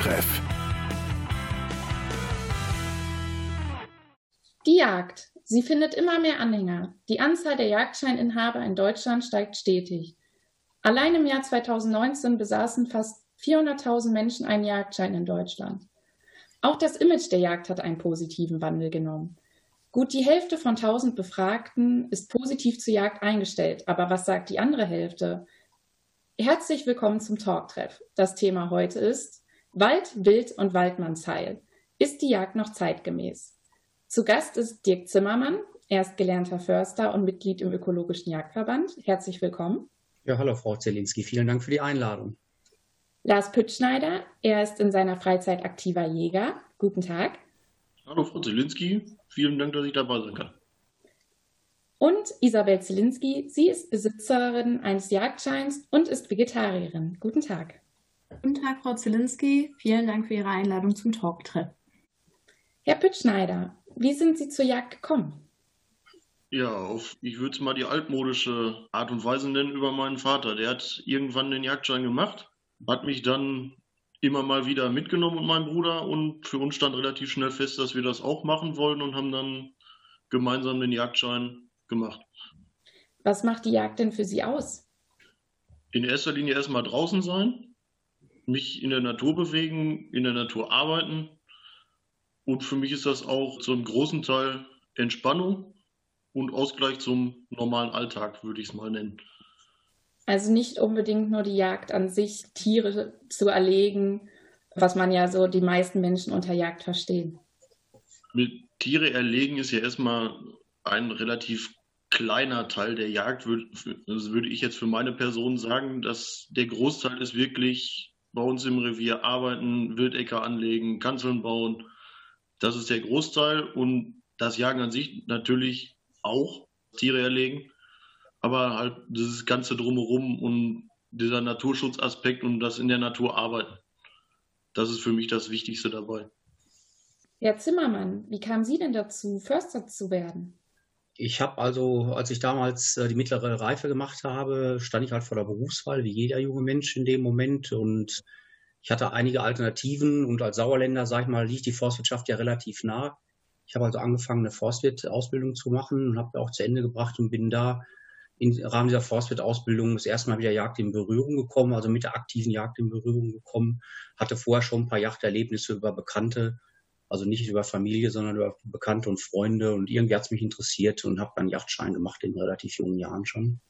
Talktreff. Die Jagd. Sie findet immer mehr Anhänger. Die Anzahl der Jagdscheininhaber in Deutschland steigt stetig. Allein im Jahr 2019 besaßen fast 400.000 Menschen einen Jagdschein in Deutschland. Auch das Image der Jagd hat einen positiven Wandel genommen. Gut die Hälfte von 1000 Befragten ist positiv zur Jagd eingestellt. Aber was sagt die andere Hälfte? Herzlich willkommen zum Talktreff. Das Thema heute ist Wald, Wild und Waldmannsheil. Ist die Jagd noch zeitgemäß? Zu Gast ist Dirk Zimmermann. Er ist gelernter Förster und Mitglied im Ökologischen Jagdverband. Herzlich willkommen. Ja, hallo Frau Zelinski. Vielen Dank für die Einladung. Lars Püttschneider. Er ist in seiner Freizeit aktiver Jäger. Guten Tag. Hallo Frau Zelinski. Vielen Dank, dass ich dabei sein kann. Und Isabel Zelinski. Sie ist Besitzerin eines Jagdscheins und ist Vegetarierin. Guten Tag. Guten Tag, Frau Zelinski. Vielen Dank für Ihre Einladung zum Talktreff. Herr Püttschneider, wie sind Sie zur Jagd gekommen? Ja, auf, ich würde es mal die altmodische Art und Weise nennen über meinen Vater. Der hat irgendwann den Jagdschein gemacht, hat mich dann immer mal wieder mitgenommen und meinen Bruder und für uns stand relativ schnell fest, dass wir das auch machen wollen und haben dann gemeinsam den Jagdschein gemacht. Was macht die Jagd denn für Sie aus? In erster Linie erstmal draußen sein, mich in der Natur bewegen, in der Natur arbeiten und für mich ist das auch zu einem großen Teil Entspannung und Ausgleich zum normalen Alltag, würde ich es mal nennen. Also nicht unbedingt nur die Jagd an sich, Tiere zu erlegen, was man ja so die meisten Menschen unter Jagd verstehen. Mit Tiere erlegen ist ja erstmal ein relativ kleiner Teil der Jagd, das würde ich jetzt für meine Person sagen, dass der Großteil ist wirklich bei uns im Revier arbeiten, Wildäcker anlegen, Kanzeln bauen, das ist der Großteil und das Jagen an sich natürlich auch Tiere erlegen, aber halt dieses ganze drumherum und dieser Naturschutzaspekt und das in der Natur arbeiten. Das ist für mich das Wichtigste dabei. Herr Zimmermann, wie kamen Sie denn dazu, Förster zu werden? Ich habe also, als ich damals äh, die mittlere Reife gemacht habe, stand ich halt vor der Berufswahl, wie jeder junge Mensch in dem Moment und ich hatte einige Alternativen und als Sauerländer, sag ich mal, liegt die Forstwirtschaft ja relativ nah. Ich habe also angefangen, eine Forstwirt-Ausbildung zu machen und habe auch zu Ende gebracht und bin da im Rahmen dieser Forstwirt-Ausbildung das erste Mal wieder Jagd in Berührung gekommen, also mit der aktiven Jagd in Berührung gekommen. Hatte vorher schon ein paar Jagderlebnisse über Bekannte, also nicht über Familie, sondern über Bekannte und Freunde. Und irgendwie hat es mich interessiert und habe dann Yachtschein gemacht in relativ jungen Jahren schon.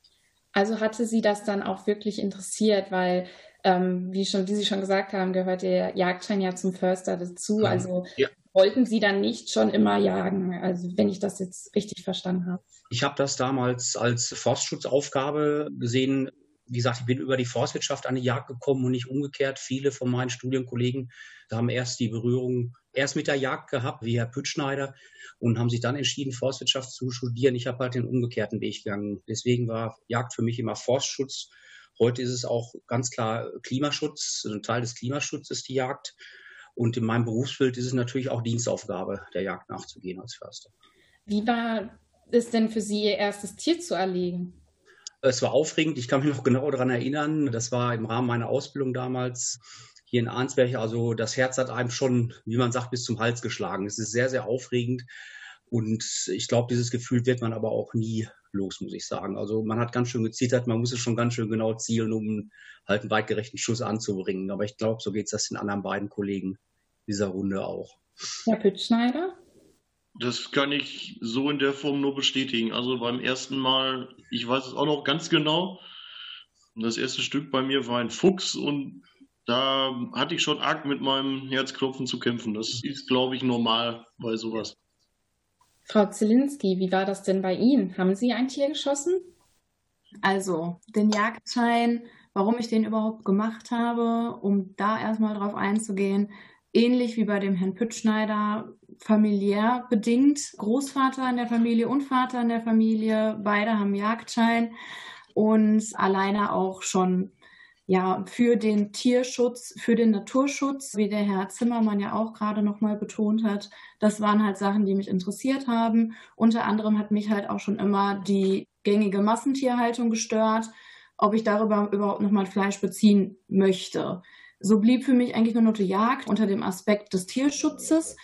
Also hatte Sie das dann auch wirklich interessiert, weil ähm, wie, schon, wie Sie schon gesagt haben, gehört der Jagdschein ja zum Förster dazu. Mhm. Also ja. wollten Sie dann nicht schon immer jagen, also wenn ich das jetzt richtig verstanden habe. Ich habe das damals als Forstschutzaufgabe gesehen. Wie gesagt, ich bin über die Forstwirtschaft an die Jagd gekommen und nicht umgekehrt. Viele von meinen Studienkollegen haben erst die Berührung erst mit der Jagd gehabt, wie Herr Püttschneider, und haben sich dann entschieden, Forstwirtschaft zu studieren. Ich habe halt den umgekehrten Weg gegangen. Deswegen war Jagd für mich immer Forstschutz Heute ist es auch ganz klar Klimaschutz, ein Teil des Klimaschutzes die Jagd. Und in meinem Berufsbild ist es natürlich auch Dienstaufgabe, der Jagd nachzugehen als Förster. Wie war es denn für Sie, Ihr erstes Tier zu erlegen? Es war aufregend. Ich kann mich noch genau daran erinnern. Das war im Rahmen meiner Ausbildung damals hier in Arnsberg. Also das Herz hat einem schon, wie man sagt, bis zum Hals geschlagen. Es ist sehr, sehr aufregend. Und ich glaube, dieses Gefühl wird man aber auch nie los, muss ich sagen. Also man hat ganz schön gezittert, man muss es schon ganz schön genau zielen, um halt einen weitgerechten Schuss anzubringen. Aber ich glaube, so geht es das den anderen beiden Kollegen dieser Runde auch. Herr Püttschneider? Das kann ich so in der Form nur bestätigen. Also beim ersten Mal, ich weiß es auch noch ganz genau, das erste Stück bei mir war ein Fuchs und da hatte ich schon arg mit meinem Herzklopfen zu kämpfen. Das ist, glaube ich, normal bei sowas. Frau Zielinski, wie war das denn bei Ihnen? Haben Sie ein Tier geschossen? Also, den Jagdschein, warum ich den überhaupt gemacht habe, um da erstmal drauf einzugehen, ähnlich wie bei dem Herrn Püttschneider, familiär bedingt. Großvater in der Familie und Vater in der Familie, beide haben Jagdschein und alleine auch schon ja, für den Tierschutz, für den Naturschutz, wie der Herr Zimmermann ja auch gerade nochmal betont hat. Das waren halt Sachen, die mich interessiert haben. Unter anderem hat mich halt auch schon immer die gängige Massentierhaltung gestört, ob ich darüber überhaupt nochmal Fleisch beziehen möchte. So blieb für mich eigentlich nur noch die Jagd unter dem Aspekt des Tierschutzes.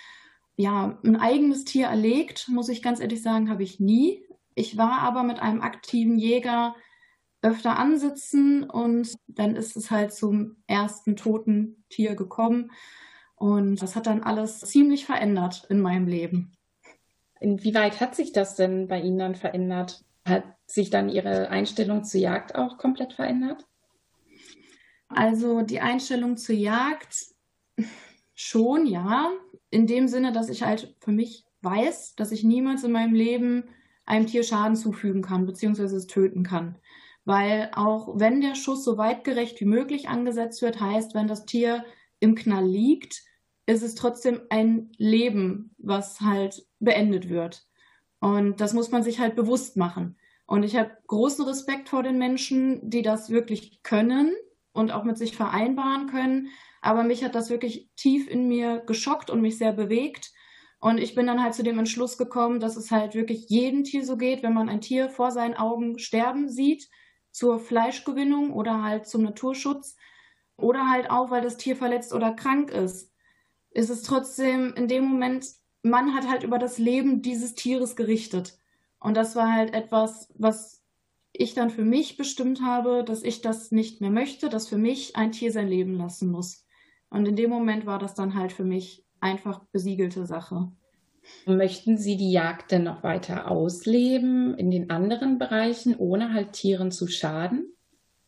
Ja, ein eigenes Tier erlegt, muss ich ganz ehrlich sagen, habe ich nie. Ich war aber mit einem aktiven Jäger öfter ansitzen und dann ist es halt zum ersten toten Tier gekommen. Und das hat dann alles ziemlich verändert in meinem Leben. Inwieweit hat sich das denn bei Ihnen dann verändert? Hat sich dann Ihre Einstellung zur Jagd auch komplett verändert? Also die Einstellung zur Jagd schon, ja. In dem Sinne, dass ich halt für mich weiß, dass ich niemals in meinem Leben einem Tier Schaden zufügen kann, beziehungsweise es töten kann. Weil auch wenn der Schuss so weitgerecht wie möglich angesetzt wird, heißt, wenn das Tier im Knall liegt, ist es trotzdem ein Leben, was halt beendet wird. Und das muss man sich halt bewusst machen. Und ich habe großen Respekt vor den Menschen, die das wirklich können und auch mit sich vereinbaren können. Aber mich hat das wirklich tief in mir geschockt und mich sehr bewegt. Und ich bin dann halt zu dem Entschluss gekommen, dass es halt wirklich jedem Tier so geht, wenn man ein Tier vor seinen Augen sterben sieht, zur Fleischgewinnung oder halt zum Naturschutz oder halt auch, weil das Tier verletzt oder krank ist, ist es trotzdem in dem Moment, man hat halt über das Leben dieses Tieres gerichtet. Und das war halt etwas, was ich dann für mich bestimmt habe, dass ich das nicht mehr möchte, dass für mich ein Tier sein Leben lassen muss. Und in dem Moment war das dann halt für mich einfach besiegelte Sache. Möchten Sie die Jagd denn noch weiter ausleben in den anderen Bereichen, ohne halt Tieren zu schaden?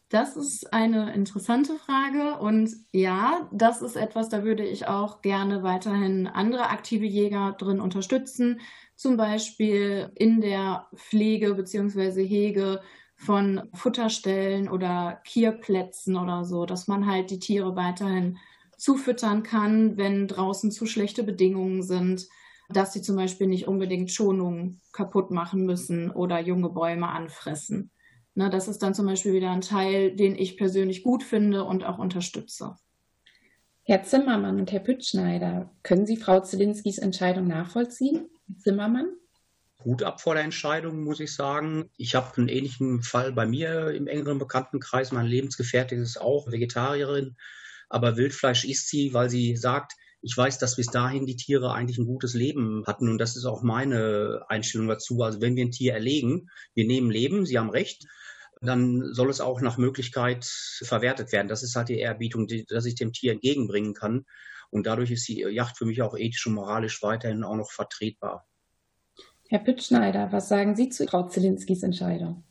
Das ist eine interessante Frage und ja, das ist etwas, da würde ich auch gerne weiterhin andere aktive Jäger drin unterstützen, zum Beispiel in der Pflege bzw. Hege von Futterstellen oder Kierplätzen oder so, dass man halt die Tiere weiterhin zufüttern kann, wenn draußen zu schlechte Bedingungen sind, dass sie zum Beispiel nicht unbedingt Schonungen kaputt machen müssen oder junge Bäume anfressen. Ne, das ist dann zum Beispiel wieder ein Teil, den ich persönlich gut finde und auch unterstütze. Herr Zimmermann und Herr Püttschneider, können Sie Frau Zelinskis Entscheidung nachvollziehen? Zimmermann? Hut ab vor der Entscheidung, muss ich sagen. Ich habe einen ähnlichen Fall bei mir im engeren Bekanntenkreis. Meine Lebensgefährtin ist auch Vegetarierin, aber Wildfleisch isst sie, weil sie sagt, ich weiß, dass bis dahin die Tiere eigentlich ein gutes Leben hatten und das ist auch meine Einstellung dazu. Also wenn wir ein Tier erlegen, wir nehmen Leben, Sie haben recht, dann soll es auch nach Möglichkeit verwertet werden. Das ist halt die Ehrbietung, die, dass ich dem Tier entgegenbringen kann. Und dadurch ist die Yacht für mich auch ethisch und moralisch weiterhin auch noch vertretbar. Herr Pittschneider, was sagen Sie zu Frau Zelinskis Entscheidung?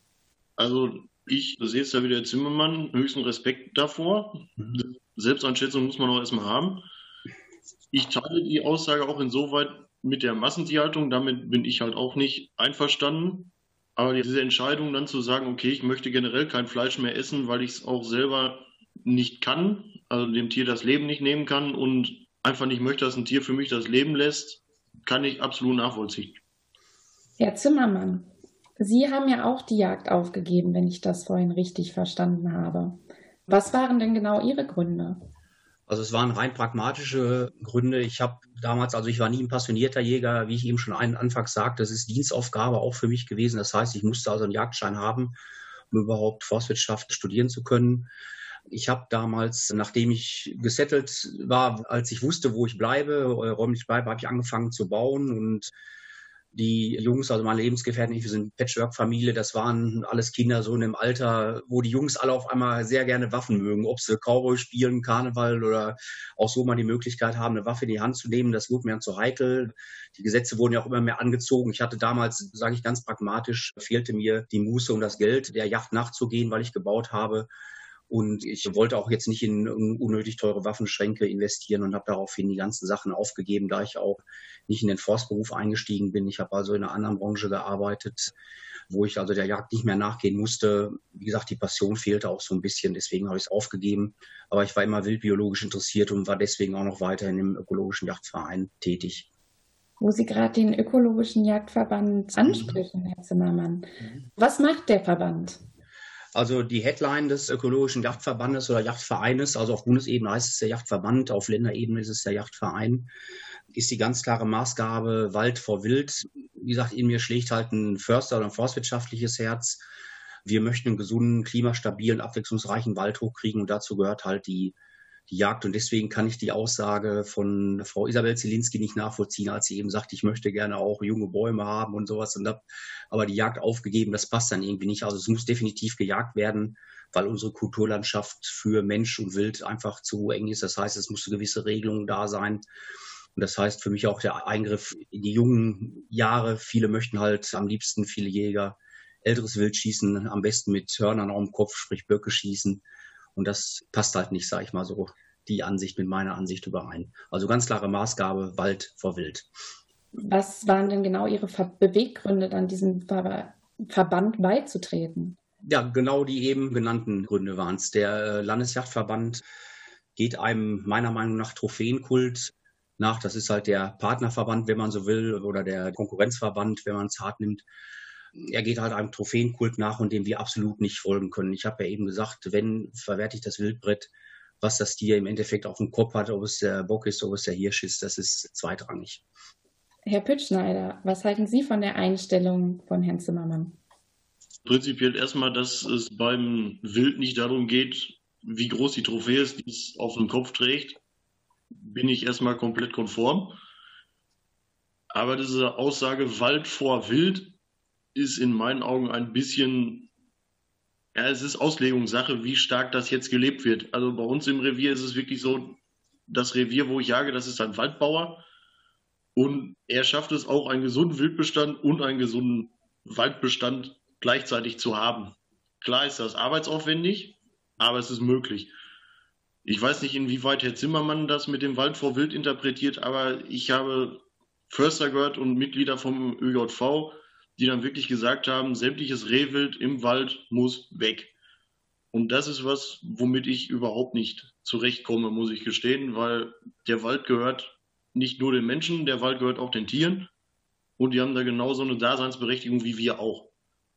Also ich sehe es ja wieder Zimmermann, höchsten Respekt davor. Mhm. Selbsteinschätzung muss man auch erstmal haben. Ich teile die Aussage auch insoweit mit der Massentierhaltung. Damit bin ich halt auch nicht einverstanden. Aber diese Entscheidung dann zu sagen, okay, ich möchte generell kein Fleisch mehr essen, weil ich es auch selber nicht kann, also dem Tier das Leben nicht nehmen kann und einfach nicht möchte, dass ein Tier für mich das Leben lässt, kann ich absolut nachvollziehen. Herr Zimmermann, Sie haben ja auch die Jagd aufgegeben, wenn ich das vorhin richtig verstanden habe. Was waren denn genau Ihre Gründe? Also es waren rein pragmatische Gründe. Ich habe damals, also ich war nie ein passionierter Jäger, wie ich eben schon einen anfangs sagte, das ist Dienstaufgabe auch für mich gewesen. Das heißt, ich musste also einen Jagdschein haben, um überhaupt Forstwirtschaft studieren zu können. Ich habe damals, nachdem ich gesettelt war, als ich wusste, wo ich bleibe, äh, räumlich bleibe, habe ich angefangen zu bauen und die Jungs, also meine Lebensgefährten, wir sind Patchwork-Familie, das waren alles Kinder so in dem Alter, wo die Jungs alle auf einmal sehr gerne Waffen mögen, ob sie Cowboy spielen, Karneval oder auch so mal die Möglichkeit haben, eine Waffe in die Hand zu nehmen. Das wurde mir dann zu heikel. Die Gesetze wurden ja auch immer mehr angezogen. Ich hatte damals, sage ich ganz pragmatisch, fehlte mir die Muße und das Geld, der Yacht nachzugehen, weil ich gebaut habe. Und ich wollte auch jetzt nicht in unnötig teure Waffenschränke investieren und habe daraufhin die ganzen Sachen aufgegeben, da ich auch nicht in den Forstberuf eingestiegen bin. Ich habe also in einer anderen Branche gearbeitet, wo ich also der Jagd nicht mehr nachgehen musste. Wie gesagt, die Passion fehlte auch so ein bisschen, deswegen habe ich es aufgegeben. Aber ich war immer wildbiologisch interessiert und war deswegen auch noch weiterhin im ökologischen Jagdverein tätig. Wo Sie gerade den ökologischen Jagdverband ansprechen, Herr Zimmermann. Mhm. Was macht der Verband? Also die Headline des ökologischen Yachtverbandes oder Yachtvereines, also auf Bundesebene heißt es der Yachtverband, auf Länderebene ist es der Yachtverein, ist die ganz klare Maßgabe Wald vor Wild. Wie gesagt, in mir schlägt halt ein Förster oder ein forstwirtschaftliches Herz. Wir möchten einen gesunden, klimastabilen, abwechslungsreichen Wald hochkriegen und dazu gehört halt die die Jagd. Und deswegen kann ich die Aussage von Frau Isabel Zielinski nicht nachvollziehen, als sie eben sagt, ich möchte gerne auch junge Bäume haben und sowas und habe aber die Jagd aufgegeben. Das passt dann irgendwie nicht. Also es muss definitiv gejagt werden, weil unsere Kulturlandschaft für Mensch und Wild einfach zu eng ist. Das heißt, es muss eine gewisse Regelung da sein. Und das heißt für mich auch der Eingriff in die jungen Jahre. Viele möchten halt am liebsten, viele Jäger, älteres Wild schießen, am besten mit Hörnern auf dem Kopf, sprich Böcke schießen. Und das passt halt nicht, sage ich mal so, die Ansicht mit meiner Ansicht überein. Also ganz klare Maßgabe, Wald vor Wild. Was waren denn genau Ihre Beweggründe, dann diesem Ver Verband beizutreten? Ja, genau die eben genannten Gründe waren es. Der äh, Landesjachtverband geht einem meiner Meinung nach Trophäenkult nach. Das ist halt der Partnerverband, wenn man so will, oder der Konkurrenzverband, wenn man es hart nimmt er geht halt einem Trophäenkult nach und dem wir absolut nicht folgen können. Ich habe ja eben gesagt, wenn verwerte ich das Wildbrett, was das Tier im Endeffekt auf dem Kopf hat, ob es der Bock ist, ob es der Hirsch ist, das ist zweitrangig. Herr Püttschneider, was halten Sie von der Einstellung von Herrn Zimmermann? Prinzipiell erstmal, dass es beim Wild nicht darum geht, wie groß die Trophäe ist, die es auf dem Kopf trägt, bin ich erstmal komplett konform. Aber diese Aussage Wald vor Wild ist in meinen Augen ein bisschen, ja, es ist Auslegungssache, wie stark das jetzt gelebt wird. Also bei uns im Revier ist es wirklich so, das Revier, wo ich jage, das ist ein Waldbauer. Und er schafft es auch, einen gesunden Wildbestand und einen gesunden Waldbestand gleichzeitig zu haben. Klar ist das arbeitsaufwendig, aber es ist möglich. Ich weiß nicht, inwieweit Herr Zimmermann das mit dem Wald vor Wild interpretiert, aber ich habe Förster gehört und Mitglieder vom ÖJV, die dann wirklich gesagt haben, sämtliches Rehwild im Wald muss weg. Und das ist was, womit ich überhaupt nicht zurechtkomme, muss ich gestehen, weil der Wald gehört nicht nur den Menschen, der Wald gehört auch den Tieren. Und die haben da genauso eine Daseinsberechtigung wie wir auch.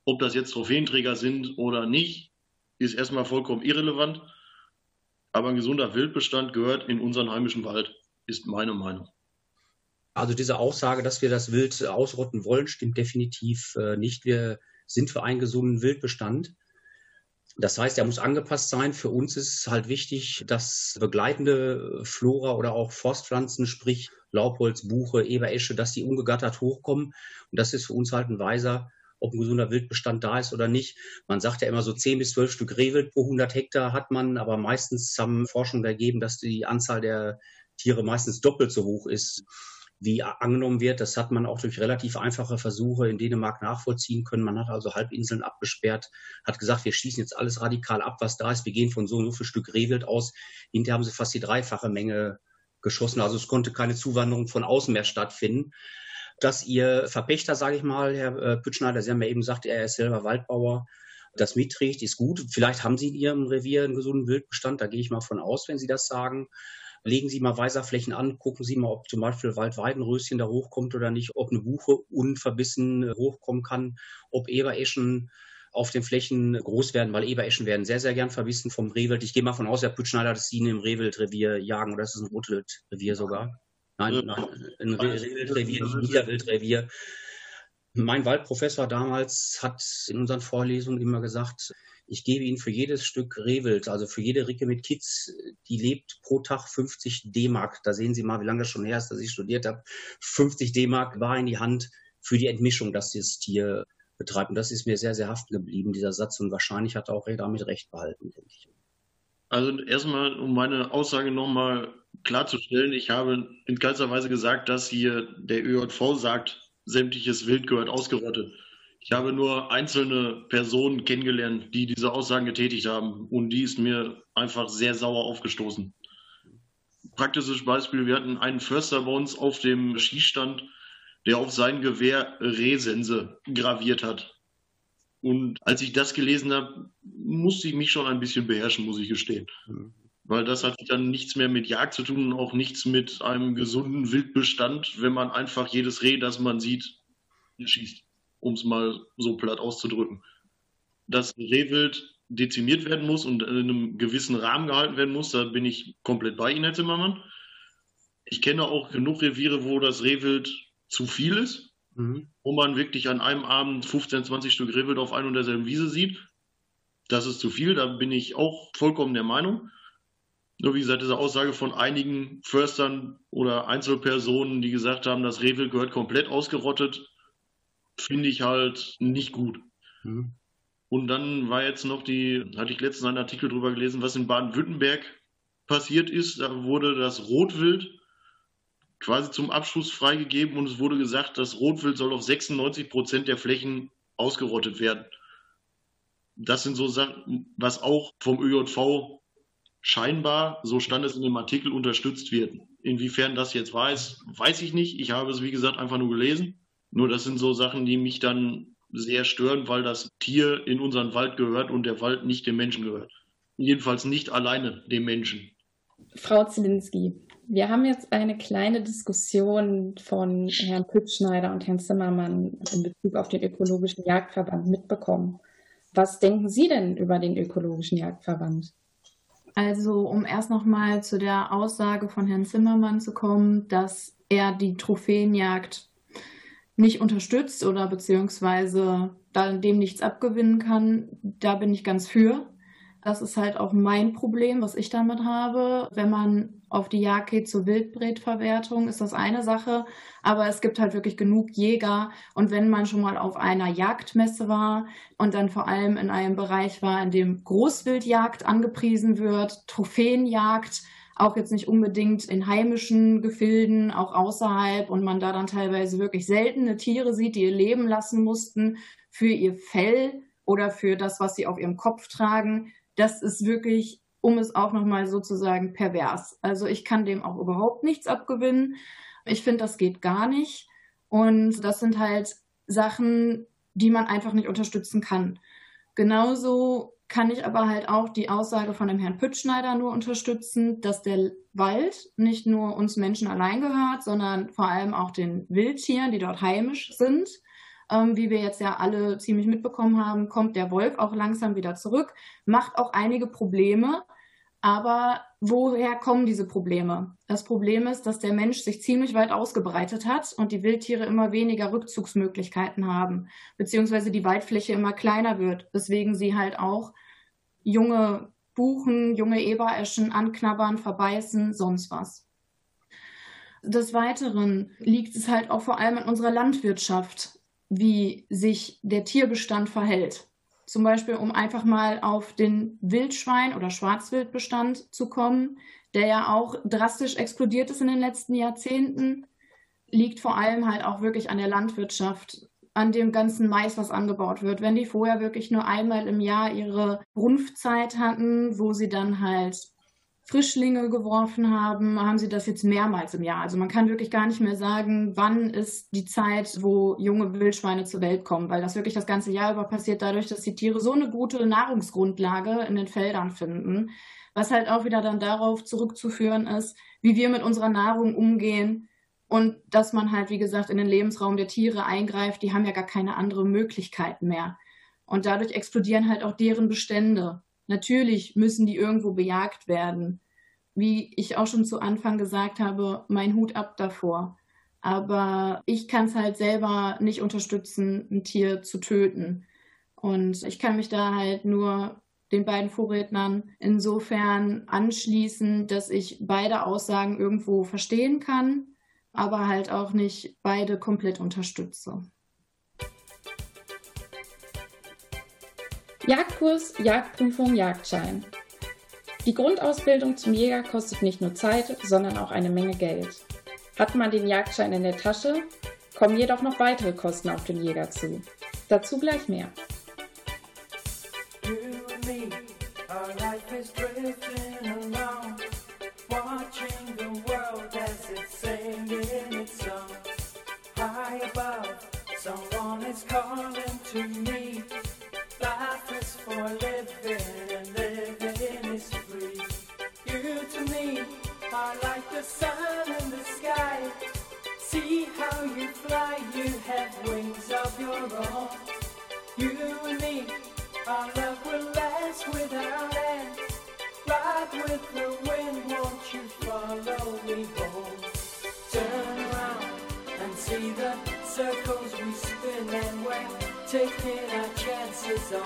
Ob das jetzt Trophäenträger sind oder nicht, ist erstmal vollkommen irrelevant. Aber ein gesunder Wildbestand gehört in unseren heimischen Wald, ist meine Meinung. Also diese Aussage, dass wir das Wild ausrotten wollen, stimmt definitiv äh, nicht. Wir sind für einen gesunden Wildbestand. Das heißt, er muss angepasst sein. Für uns ist halt wichtig, dass begleitende Flora oder auch Forstpflanzen, sprich Laubholz, Buche, Eberesche, dass die ungegattert hochkommen. Und das ist für uns halt ein Weiser, ob ein gesunder Wildbestand da ist oder nicht. Man sagt ja immer so 10 bis 12 Stück Rehwild pro 100 Hektar hat man, aber meistens haben Forschungen ergeben, dass die Anzahl der Tiere meistens doppelt so hoch ist wie angenommen wird. Das hat man auch durch relativ einfache Versuche in Dänemark nachvollziehen können. Man hat also Halbinseln abgesperrt, hat gesagt, wir schießen jetzt alles radikal ab, was da ist. Wir gehen von so und so viel Stück Rehwild aus. Hinterher haben sie fast die dreifache Menge geschossen. Also es konnte keine Zuwanderung von außen mehr stattfinden. Dass ihr Verpächter, sage ich mal, Herr äh, Pütschneider, Sie haben ja eben gesagt, er ist selber Waldbauer, das mitträgt, ist gut. Vielleicht haben Sie in Ihrem Revier einen gesunden Wildbestand, da gehe ich mal von aus, wenn Sie das sagen legen Sie mal Weiserflächen an, gucken Sie mal, ob zum Beispiel Waldweidenröschen da hochkommt oder nicht, ob eine Buche unverbissen hochkommen kann, ob Ebereschen auf den Flächen groß werden, weil Ebereschen werden sehr, sehr gern verbissen vom Rehwild. Ich gehe mal von aus, Herr Pütschneider, dass Sie ihn im Rehwildrevier jagen oder ist es ein Rotwildrevier sogar? Nein, nein, ein Rehwildrevier, nicht ein Niederwildrevier. Mein Waldprofessor damals hat in unseren Vorlesungen immer gesagt, ich gebe Ihnen für jedes Stück Rehwild, also für jede Ricke mit Kids, die lebt pro Tag 50 D-Mark. Da sehen Sie mal, wie lange das schon her ist, dass ich studiert habe. 50 D-Mark war in die Hand für die Entmischung, dass das Tier betreibt. Und das ist mir sehr, sehr haften geblieben, dieser Satz. Und wahrscheinlich hat er auch damit recht behalten, denke ich. Also erstmal, um meine Aussage nochmal klarzustellen, ich habe in keinster Weise gesagt, dass hier der ÖJV sagt, sämtliches Wild gehört ausgerottet. Ich habe nur einzelne Personen kennengelernt, die diese Aussagen getätigt haben. Und die ist mir einfach sehr sauer aufgestoßen. Praktisches Beispiel, wir hatten einen Förster bei uns auf dem Schießstand, der auf sein Gewehr Rehsense graviert hat. Und als ich das gelesen habe, musste ich mich schon ein bisschen beherrschen, muss ich gestehen. Weil das hat dann nichts mehr mit Jagd zu tun und auch nichts mit einem gesunden Wildbestand, wenn man einfach jedes Reh, das man sieht, schießt um es mal so platt auszudrücken. Dass Rehwild dezimiert werden muss und in einem gewissen Rahmen gehalten werden muss, da bin ich komplett bei Ihnen, Herr Zimmermann. Ich kenne auch genug Reviere, wo das Rehwild zu viel ist, mhm. wo man wirklich an einem Abend 15, 20 Stück Rehwild auf ein und derselben Wiese sieht. Das ist zu viel, da bin ich auch vollkommen der Meinung. Nur wie gesagt, diese Aussage von einigen Förstern oder Einzelpersonen, die gesagt haben, das Rehwild gehört komplett ausgerottet, finde ich halt nicht gut. Mhm. Und dann war jetzt noch die, hatte ich letztens einen Artikel drüber gelesen, was in Baden-Württemberg passiert ist. Da wurde das Rotwild quasi zum Abschuss freigegeben und es wurde gesagt, das Rotwild soll auf 96 Prozent der Flächen ausgerottet werden. Das sind so Sachen, was auch vom ÖJV scheinbar, so stand es in dem Artikel, unterstützt wird. Inwiefern das jetzt weiß, weiß ich nicht. Ich habe es, wie gesagt, einfach nur gelesen. Nur das sind so Sachen, die mich dann sehr stören, weil das Tier in unseren Wald gehört und der Wald nicht dem Menschen gehört. Jedenfalls nicht alleine dem Menschen. Frau Zielinski, wir haben jetzt eine kleine Diskussion von Herrn Püttschneider und Herrn Zimmermann in Bezug auf den Ökologischen Jagdverband mitbekommen. Was denken Sie denn über den Ökologischen Jagdverband? Also, um erst nochmal zu der Aussage von Herrn Zimmermann zu kommen, dass er die Trophäenjagd nicht unterstützt oder beziehungsweise dem nichts abgewinnen kann, da bin ich ganz für. Das ist halt auch mein Problem, was ich damit habe. Wenn man auf die Jagd geht zur Wildbretverwertung, ist das eine Sache. Aber es gibt halt wirklich genug Jäger. Und wenn man schon mal auf einer Jagdmesse war und dann vor allem in einem Bereich war, in dem Großwildjagd angepriesen wird, Trophäenjagd, auch jetzt nicht unbedingt in heimischen Gefilden, auch außerhalb und man da dann teilweise wirklich seltene Tiere sieht, die ihr Leben lassen mussten für ihr Fell oder für das, was sie auf ihrem Kopf tragen, das ist wirklich, um es auch nochmal sozusagen pervers. Also ich kann dem auch überhaupt nichts abgewinnen. Ich finde, das geht gar nicht. Und das sind halt Sachen, die man einfach nicht unterstützen kann. Genauso kann ich aber halt auch die Aussage von dem Herrn Püttschneider nur unterstützen, dass der Wald nicht nur uns Menschen allein gehört, sondern vor allem auch den Wildtieren, die dort heimisch sind. Ähm, wie wir jetzt ja alle ziemlich mitbekommen haben, kommt der Wolf auch langsam wieder zurück, macht auch einige Probleme. Aber woher kommen diese Probleme? Das Problem ist, dass der Mensch sich ziemlich weit ausgebreitet hat und die Wildtiere immer weniger Rückzugsmöglichkeiten haben, beziehungsweise die Waldfläche immer kleiner wird, weswegen sie halt auch junge Buchen, junge Ebereschen anknabbern, verbeißen, sonst was. Des Weiteren liegt es halt auch vor allem in unserer Landwirtschaft wie sich der Tierbestand verhält. Zum Beispiel, um einfach mal auf den Wildschwein- oder Schwarzwildbestand zu kommen, der ja auch drastisch explodiert ist in den letzten Jahrzehnten, liegt vor allem halt auch wirklich an der Landwirtschaft, an dem ganzen Mais, was angebaut wird. Wenn die vorher wirklich nur einmal im Jahr ihre Runfzeit hatten, wo sie dann halt Frischlinge geworfen haben, haben sie das jetzt mehrmals im Jahr. Also man kann wirklich gar nicht mehr sagen, wann ist die Zeit, wo junge Wildschweine zur Welt kommen, weil das wirklich das ganze Jahr über passiert, dadurch, dass die Tiere so eine gute Nahrungsgrundlage in den Feldern finden, was halt auch wieder dann darauf zurückzuführen ist, wie wir mit unserer Nahrung umgehen und dass man halt, wie gesagt, in den Lebensraum der Tiere eingreift, die haben ja gar keine andere Möglichkeiten mehr. Und dadurch explodieren halt auch deren Bestände. Natürlich müssen die irgendwo bejagt werden. Wie ich auch schon zu Anfang gesagt habe, mein Hut ab davor. Aber ich kann es halt selber nicht unterstützen, ein Tier zu töten. Und ich kann mich da halt nur den beiden Vorrednern insofern anschließen, dass ich beide Aussagen irgendwo verstehen kann, aber halt auch nicht beide komplett unterstütze. Jagdkurs, Jagdprüfung, Jagdschein. Die Grundausbildung zum Jäger kostet nicht nur Zeit, sondern auch eine Menge Geld. Hat man den Jagdschein in der Tasche, kommen jedoch noch weitere Kosten auf den Jäger zu. Dazu gleich mehr. Someone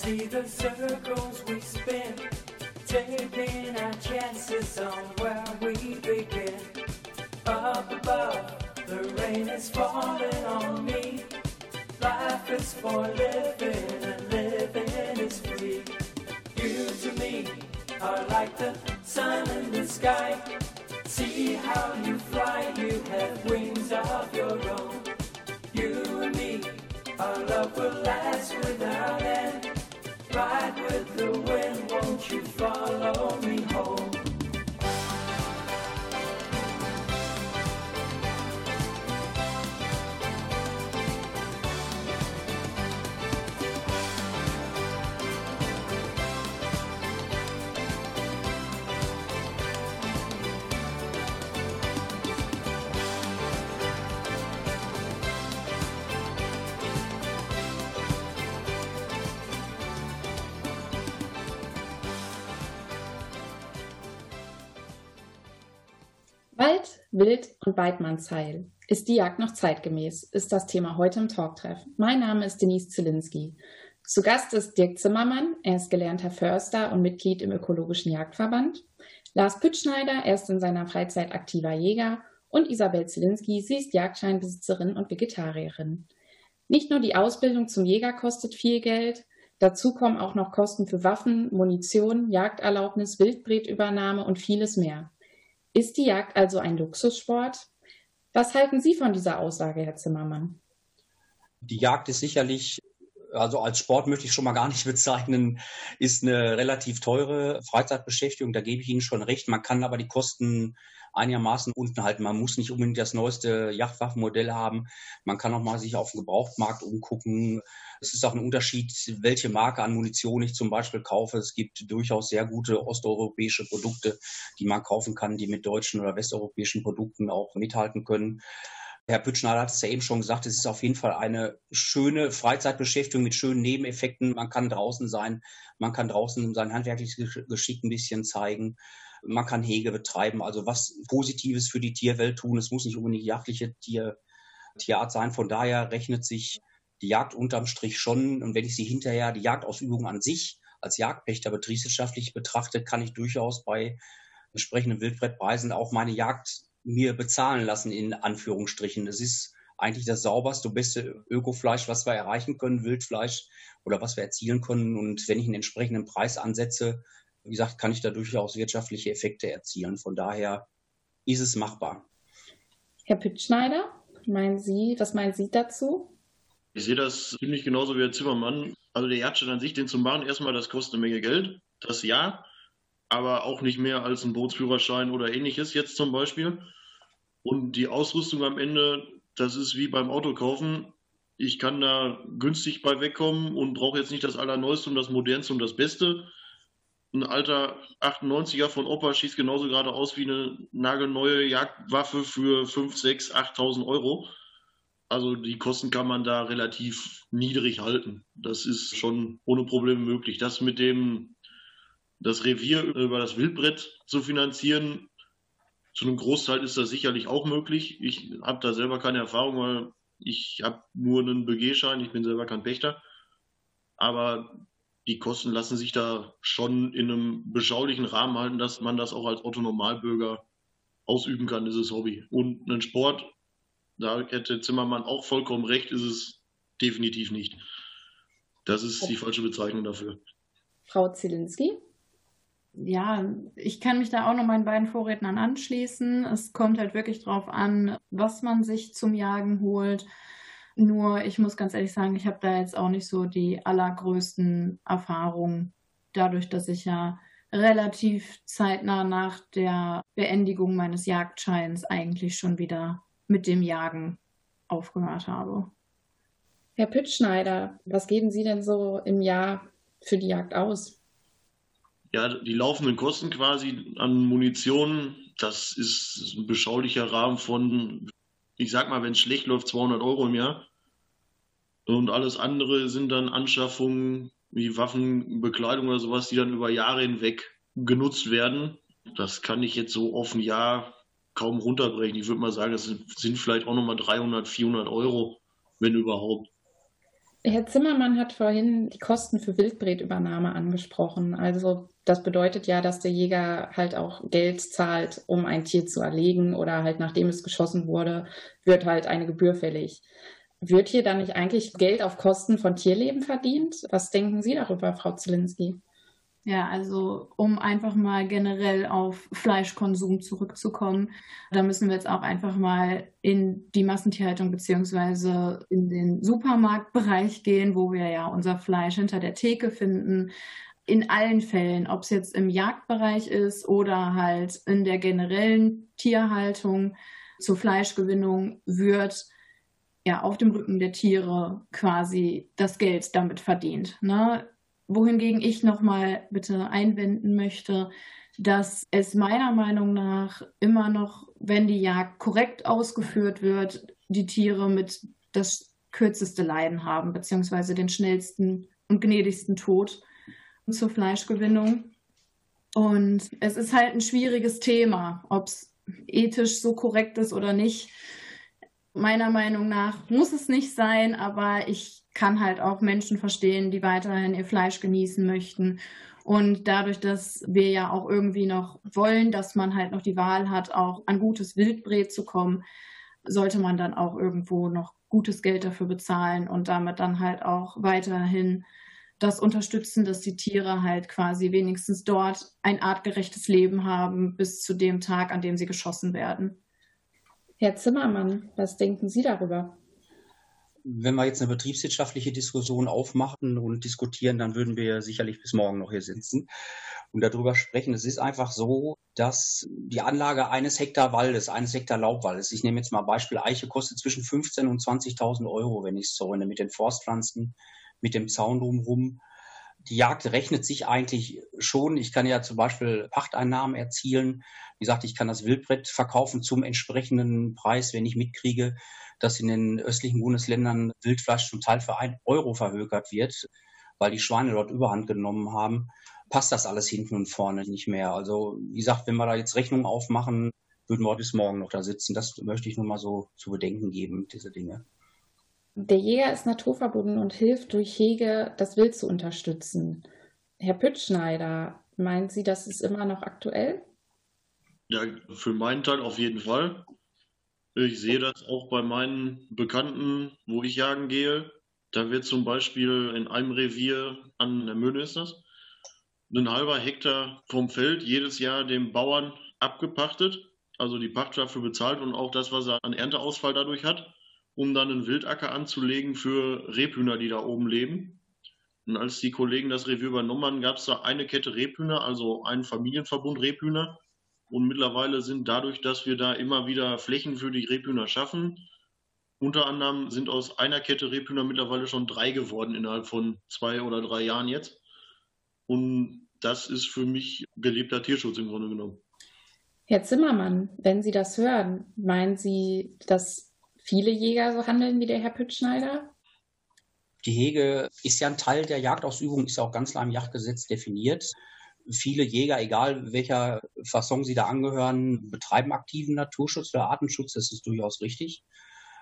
see the circles we spin, taking our chances on where we begin. Up above, the rain is falling on me. Life is for living, and living is free. You to me are like the sun in the sky. See how you fly, you have wings of your own. You and me, our love will last without end. Ride with the wind, won't you follow me home? Wald, Wild und Weidmannsheil. Ist die Jagd noch zeitgemäß? Ist das Thema heute im Talktreff. Mein Name ist Denise Zielinski. Zu Gast ist Dirk Zimmermann. Er ist gelernter Förster und Mitglied im Ökologischen Jagdverband. Lars Püttschneider, er ist in seiner Freizeit aktiver Jäger. Und Isabel Zielinski, sie ist Jagdscheinbesitzerin und Vegetarierin. Nicht nur die Ausbildung zum Jäger kostet viel Geld. Dazu kommen auch noch Kosten für Waffen, Munition, Jagderlaubnis, Wildbretübernahme und vieles mehr. Ist die Jagd also ein Luxussport? Was halten Sie von dieser Aussage, Herr Zimmermann? Die Jagd ist sicherlich, also als Sport möchte ich schon mal gar nicht bezeichnen, ist eine relativ teure Freizeitbeschäftigung. Da gebe ich Ihnen schon recht. Man kann aber die Kosten einigermaßen unten halten. Man muss nicht unbedingt das neueste Yachtwaffenmodell haben. Man kann auch mal sich auf dem Gebrauchtmarkt umgucken. Es ist auch ein Unterschied, welche Marke an Munition ich zum Beispiel kaufe. Es gibt durchaus sehr gute osteuropäische Produkte, die man kaufen kann, die mit deutschen oder westeuropäischen Produkten auch mithalten können. Herr Püttschneider hat es ja eben schon gesagt, es ist auf jeden Fall eine schöne Freizeitbeschäftigung mit schönen Nebeneffekten. Man kann draußen sein, man kann draußen sein handwerkliches Geschick ein bisschen zeigen. Man kann Hege betreiben, also was Positives für die Tierwelt tun. Es muss nicht unbedingt jagdliche Tier, Tierart sein. Von daher rechnet sich die Jagd unterm Strich schon. Und wenn ich sie hinterher, die Jagdausübung an sich als Jagdpächter betriebswirtschaftlich betrachte, kann ich durchaus bei entsprechenden Wildbrettpreisen auch meine Jagd mir bezahlen lassen, in Anführungsstrichen. Es ist eigentlich das sauberste und beste Ökofleisch, was wir erreichen können, Wildfleisch oder was wir erzielen können. Und wenn ich einen entsprechenden Preis ansetze, wie gesagt, kann ich da durchaus wirtschaftliche Effekte erzielen. Von daher ist es machbar. Herr Püttschneider, meinen Sie, was meinen Sie dazu? Ich sehe das ziemlich genauso wie Herr Zimmermann. Also der Jagdschein an sich, den zu machen, erstmal, das kostet eine Menge Geld. Das ja, aber auch nicht mehr als ein Bootsführerschein oder ähnliches jetzt zum Beispiel. Und die Ausrüstung am Ende, das ist wie beim Autokaufen. Ich kann da günstig bei wegkommen und brauche jetzt nicht das Allerneueste und das Modernste und das Beste. Ein alter 98er von Opa schießt genauso gerade aus wie eine nagelneue Jagdwaffe für 5, 6, 8.000 Euro. Also die Kosten kann man da relativ niedrig halten. Das ist schon ohne Probleme möglich. Das mit dem, das Revier über das Wildbrett zu finanzieren, zu einem Großteil ist das sicherlich auch möglich. Ich habe da selber keine Erfahrung, weil ich habe nur einen BG-Schein, ich bin selber kein Pächter. Aber die Kosten lassen sich da schon in einem beschaulichen Rahmen halten, dass man das auch als Otto Normalbürger ausüben kann, dieses Hobby. Und ein Sport, da hätte Zimmermann auch vollkommen recht, ist es definitiv nicht. Das ist die falsche Bezeichnung dafür. Frau Zielinski? Ja, ich kann mich da auch noch meinen beiden Vorrednern anschließen. Es kommt halt wirklich drauf an, was man sich zum Jagen holt. Nur, ich muss ganz ehrlich sagen, ich habe da jetzt auch nicht so die allergrößten Erfahrungen, dadurch, dass ich ja relativ zeitnah nach der Beendigung meines Jagdscheins eigentlich schon wieder mit dem Jagen aufgehört habe. Herr Pittschneider, was geben Sie denn so im Jahr für die Jagd aus? Ja, die laufenden Kosten quasi an Munition, das ist ein beschaulicher Rahmen von, ich sag mal, wenn es schlecht läuft, 200 Euro im Jahr. Und alles andere sind dann Anschaffungen wie Waffen, Bekleidung oder sowas, die dann über Jahre hinweg genutzt werden. Das kann ich jetzt so auf ein Jahr kaum runterbrechen. Ich würde mal sagen, das sind vielleicht auch nochmal 300, 400 Euro, wenn überhaupt. Herr Zimmermann hat vorhin die Kosten für Wildbretübernahme angesprochen. Also das bedeutet ja, dass der Jäger halt auch Geld zahlt, um ein Tier zu erlegen oder halt nachdem es geschossen wurde, wird halt eine Gebühr fällig. Wird hier dann nicht eigentlich Geld auf Kosten von Tierleben verdient? Was denken Sie darüber, Frau Zielinski? Ja, also um einfach mal generell auf Fleischkonsum zurückzukommen, da müssen wir jetzt auch einfach mal in die Massentierhaltung beziehungsweise in den Supermarktbereich gehen, wo wir ja unser Fleisch hinter der Theke finden. In allen Fällen, ob es jetzt im Jagdbereich ist oder halt in der generellen Tierhaltung zur Fleischgewinnung, wird ja auf dem Rücken der Tiere quasi das Geld damit verdient. Ne? Wohingegen ich nochmal bitte einwenden möchte, dass es meiner Meinung nach immer noch, wenn die Jagd korrekt ausgeführt wird, die Tiere mit das kürzeste Leiden haben, beziehungsweise den schnellsten und gnädigsten Tod zur Fleischgewinnung. Und es ist halt ein schwieriges Thema, ob es ethisch so korrekt ist oder nicht. Meiner Meinung nach muss es nicht sein, aber ich kann halt auch Menschen verstehen, die weiterhin ihr Fleisch genießen möchten. Und dadurch, dass wir ja auch irgendwie noch wollen, dass man halt noch die Wahl hat, auch an gutes Wildbret zu kommen, sollte man dann auch irgendwo noch gutes Geld dafür bezahlen und damit dann halt auch weiterhin das unterstützen, dass die Tiere halt quasi wenigstens dort ein artgerechtes Leben haben bis zu dem Tag, an dem sie geschossen werden. Herr Zimmermann, was denken Sie darüber? Wenn wir jetzt eine betriebswirtschaftliche Diskussion aufmachen und diskutieren, dann würden wir sicherlich bis morgen noch hier sitzen und darüber sprechen. Es ist einfach so, dass die Anlage eines Hektar Waldes, eines Hektar Laubwaldes, ich nehme jetzt mal Beispiel Eiche, kostet zwischen 15.000 und 20.000 Euro, wenn ich es zäune, mit den Forstpflanzen, mit dem Zaun drumherum. Die Jagd rechnet sich eigentlich schon. Ich kann ja zum Beispiel Pachteinnahmen erzielen. Wie gesagt, ich kann das Wildbrett verkaufen zum entsprechenden Preis, wenn ich mitkriege, dass in den östlichen Bundesländern Wildfleisch zum Teil für ein Euro verhökert wird, weil die Schweine dort Überhand genommen haben, passt das alles hinten und vorne nicht mehr. Also wie gesagt, wenn wir da jetzt Rechnungen aufmachen, würden wir bis morgen noch da sitzen. Das möchte ich nur mal so zu bedenken geben, diese Dinge. Der Jäger ist naturverbunden und hilft durch Hege, das Wild zu unterstützen. Herr Püttschneider, meinen Sie, das ist immer noch aktuell? Ja, für meinen Teil auf jeden Fall. Ich sehe das auch bei meinen Bekannten, wo ich jagen gehe. Da wird zum Beispiel in einem Revier an der Möhne ist das, ein halber Hektar vom Feld jedes Jahr dem Bauern abgepachtet, also die Pacht dafür bezahlt und auch das, was er an Ernteausfall dadurch hat, um dann einen Wildacker anzulegen für Rebhühner, die da oben leben. Und als die Kollegen das Revier übernommen haben, gab es da eine Kette Rebhühner, also einen Familienverbund Rebhühner, und mittlerweile sind dadurch, dass wir da immer wieder Flächen für die Rebhühner schaffen, unter anderem sind aus einer Kette Rebhühner mittlerweile schon drei geworden innerhalb von zwei oder drei Jahren jetzt. Und das ist für mich gelebter Tierschutz im Grunde genommen. Herr Zimmermann, wenn Sie das hören, meinen Sie, dass viele Jäger so handeln wie der Herr Püttschneider? Die Hege ist ja ein Teil der Jagdausübung, ist ja auch ganz klar im Jagdgesetz definiert viele Jäger, egal welcher Fasson sie da angehören, betreiben aktiven Naturschutz oder Artenschutz. Das ist durchaus richtig.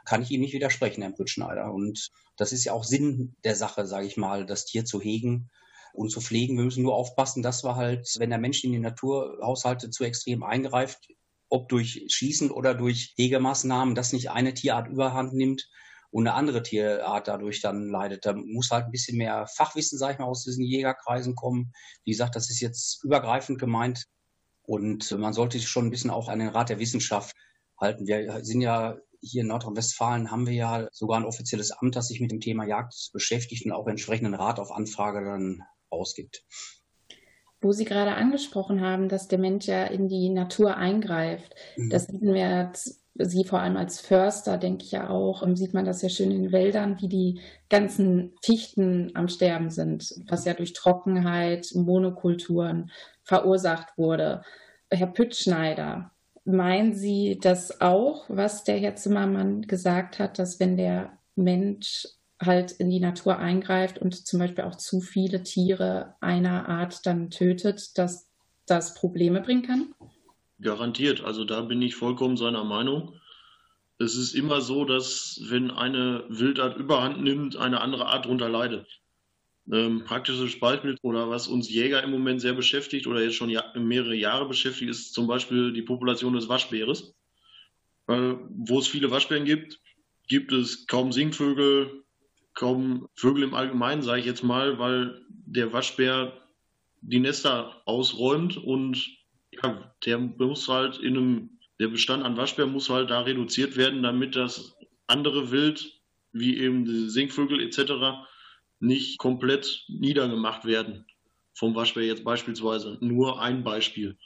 Kann ich Ihnen nicht widersprechen, Herr Püttschneider. Und das ist ja auch Sinn der Sache, sage ich mal, das Tier zu hegen und zu pflegen. Wir müssen nur aufpassen, dass wir halt, wenn der Mensch in die Naturhaushalte zu extrem eingreift, ob durch Schießen oder durch Hegemaßnahmen, dass nicht eine Tierart überhand nimmt und eine andere Tierart dadurch dann leidet. Da muss halt ein bisschen mehr Fachwissen, sag ich mal, aus diesen Jägerkreisen kommen. Wie gesagt, das ist jetzt übergreifend gemeint und man sollte sich schon ein bisschen auch an den Rat der Wissenschaft halten. Wir sind ja hier in Nordrhein-Westfalen haben wir ja sogar ein offizielles Amt, das sich mit dem Thema Jagd beschäftigt und auch entsprechenden Rat auf Anfrage dann ausgibt. Wo Sie gerade angesprochen haben, dass der Mensch ja in die Natur eingreift, mhm. das sehen wir Sie vor allem als Förster, denke ich ja auch, sieht man das ja schön in den Wäldern, wie die ganzen Fichten am Sterben sind, was ja durch Trockenheit, Monokulturen verursacht wurde. Herr Püttschneider, meinen Sie das auch, was der Herr Zimmermann gesagt hat, dass wenn der Mensch halt in die Natur eingreift und zum Beispiel auch zu viele Tiere einer Art dann tötet, dass das Probleme bringen kann? Garantiert. Also da bin ich vollkommen seiner Meinung. Es ist immer so, dass wenn eine Wildart überhand nimmt, eine andere Art darunter leidet. Ähm, praktisches Beispiel oder was uns Jäger im Moment sehr beschäftigt oder jetzt schon mehrere Jahre beschäftigt, ist zum Beispiel die Population des Waschbäres. Äh, wo es viele Waschbären gibt, gibt es kaum Singvögel, kaum Vögel im Allgemeinen, sage ich jetzt mal, weil der Waschbär die Nester ausräumt und ja, der muss halt in einem, der Bestand an Waschbären muss halt da reduziert werden, damit das andere Wild, wie eben die Singvögel etc., nicht komplett niedergemacht werden. Vom Waschbär jetzt beispielsweise. Nur ein Beispiel.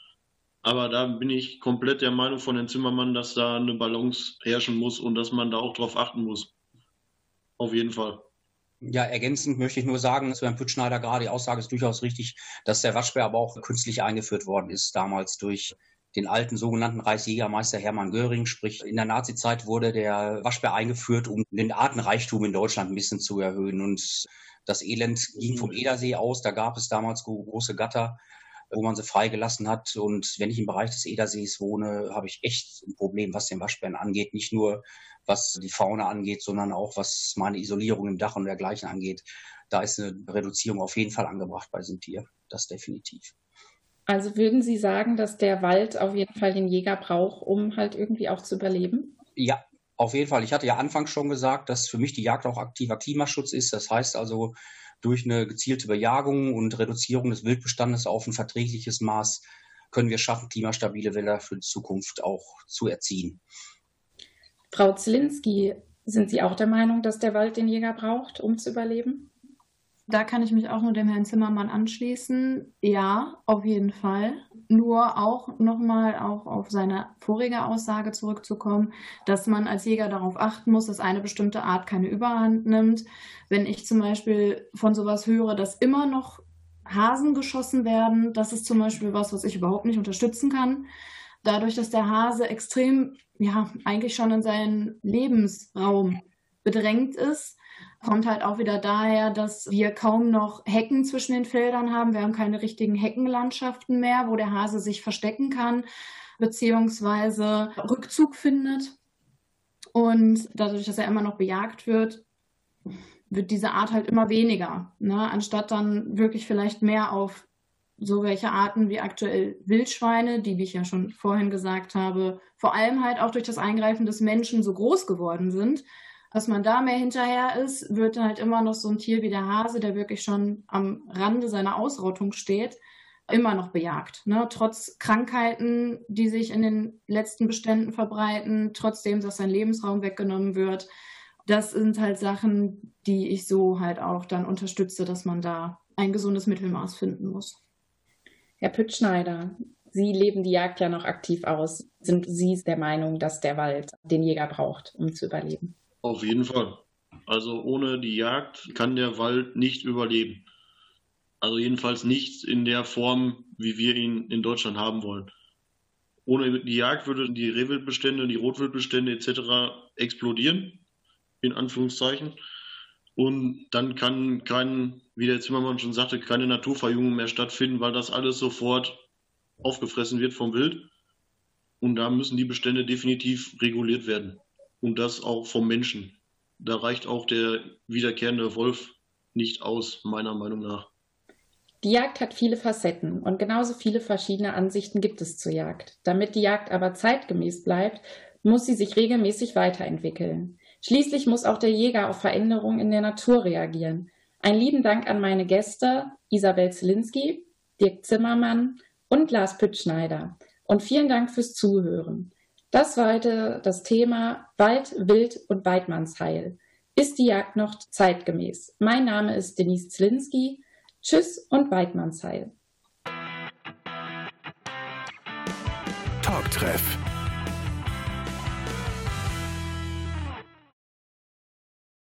Aber da bin ich komplett der Meinung von Herrn Zimmermann, dass da eine Balance herrschen muss und dass man da auch drauf achten muss. Auf jeden Fall. Ja, ergänzend möchte ich nur sagen, zu Herrn Püttschneider gerade, die Aussage ist durchaus richtig, dass der Waschbär aber auch künstlich eingeführt worden ist, damals durch den alten sogenannten Reichsjägermeister Hermann Göring. Sprich, in der Nazizeit wurde der Waschbär eingeführt, um den Artenreichtum in Deutschland ein bisschen zu erhöhen. Und das Elend ging vom Edersee aus. Da gab es damals große Gatter, wo man sie freigelassen hat. Und wenn ich im Bereich des Edersees wohne, habe ich echt ein Problem, was den Waschbären angeht. Nicht nur was die Fauna angeht, sondern auch was meine Isolierung im Dach und dergleichen angeht. Da ist eine Reduzierung auf jeden Fall angebracht bei diesem Tier. Das definitiv. Also würden Sie sagen, dass der Wald auf jeden Fall den Jäger braucht, um halt irgendwie auch zu überleben? Ja, auf jeden Fall. Ich hatte ja anfangs schon gesagt, dass für mich die Jagd auch aktiver Klimaschutz ist. Das heißt also, durch eine gezielte Bejagung und Reduzierung des Wildbestandes auf ein verträgliches Maß können wir schaffen, klimastabile Wälder für die Zukunft auch zu erziehen. Frau Zielinski, sind Sie auch der Meinung, dass der Wald den Jäger braucht, um zu überleben? Da kann ich mich auch nur dem Herrn Zimmermann anschließen. Ja, auf jeden Fall. Nur auch nochmal auch auf seine vorige Aussage zurückzukommen, dass man als Jäger darauf achten muss, dass eine bestimmte Art keine Überhand nimmt. Wenn ich zum Beispiel von sowas höre, dass immer noch Hasen geschossen werden, das ist zum Beispiel was, was ich überhaupt nicht unterstützen kann. Dadurch, dass der Hase extrem, ja, eigentlich schon in seinen Lebensraum bedrängt ist, kommt halt auch wieder daher, dass wir kaum noch Hecken zwischen den Feldern haben. Wir haben keine richtigen Heckenlandschaften mehr, wo der Hase sich verstecken kann, beziehungsweise Rückzug findet. Und dadurch, dass er immer noch bejagt wird, wird diese Art halt immer weniger. Ne? Anstatt dann wirklich vielleicht mehr auf so welche Arten wie aktuell Wildschweine, die, wie ich ja schon vorhin gesagt habe, vor allem halt auch durch das Eingreifen des Menschen so groß geworden sind, dass man da mehr hinterher ist, wird halt immer noch so ein Tier wie der Hase, der wirklich schon am Rande seiner Ausrottung steht, immer noch bejagt. Ne? Trotz Krankheiten, die sich in den letzten Beständen verbreiten, trotzdem, dass sein Lebensraum weggenommen wird. Das sind halt Sachen, die ich so halt auch dann unterstütze, dass man da ein gesundes Mittelmaß finden muss. Herr Püttschneider, Sie leben die Jagd ja noch aktiv aus. Sind Sie der Meinung, dass der Wald den Jäger braucht, um zu überleben? Auf jeden Fall. Also ohne die Jagd kann der Wald nicht überleben. Also jedenfalls nicht in der Form, wie wir ihn in Deutschland haben wollen. Ohne die Jagd würden die Rehwildbestände, die Rotwildbestände etc. explodieren, in Anführungszeichen. Und dann kann kein, wie der Zimmermann schon sagte, keine Naturverjüngung mehr stattfinden, weil das alles sofort aufgefressen wird vom Wild. Und da müssen die Bestände definitiv reguliert werden und das auch vom Menschen. Da reicht auch der wiederkehrende Wolf nicht aus, meiner Meinung nach. Die Jagd hat viele Facetten und genauso viele verschiedene Ansichten gibt es zur Jagd. Damit die Jagd aber zeitgemäß bleibt, muss sie sich regelmäßig weiterentwickeln. Schließlich muss auch der Jäger auf Veränderungen in der Natur reagieren. Ein lieben Dank an meine Gäste Isabel Zielinski, Dirk Zimmermann und Lars Püttschneider. Und vielen Dank fürs Zuhören. Das war heute das Thema Wald, Wild und Weidmannsheil. Ist die Jagd noch zeitgemäß? Mein Name ist Denise Zlinski. Tschüss und Weidmannsheil. Talktreff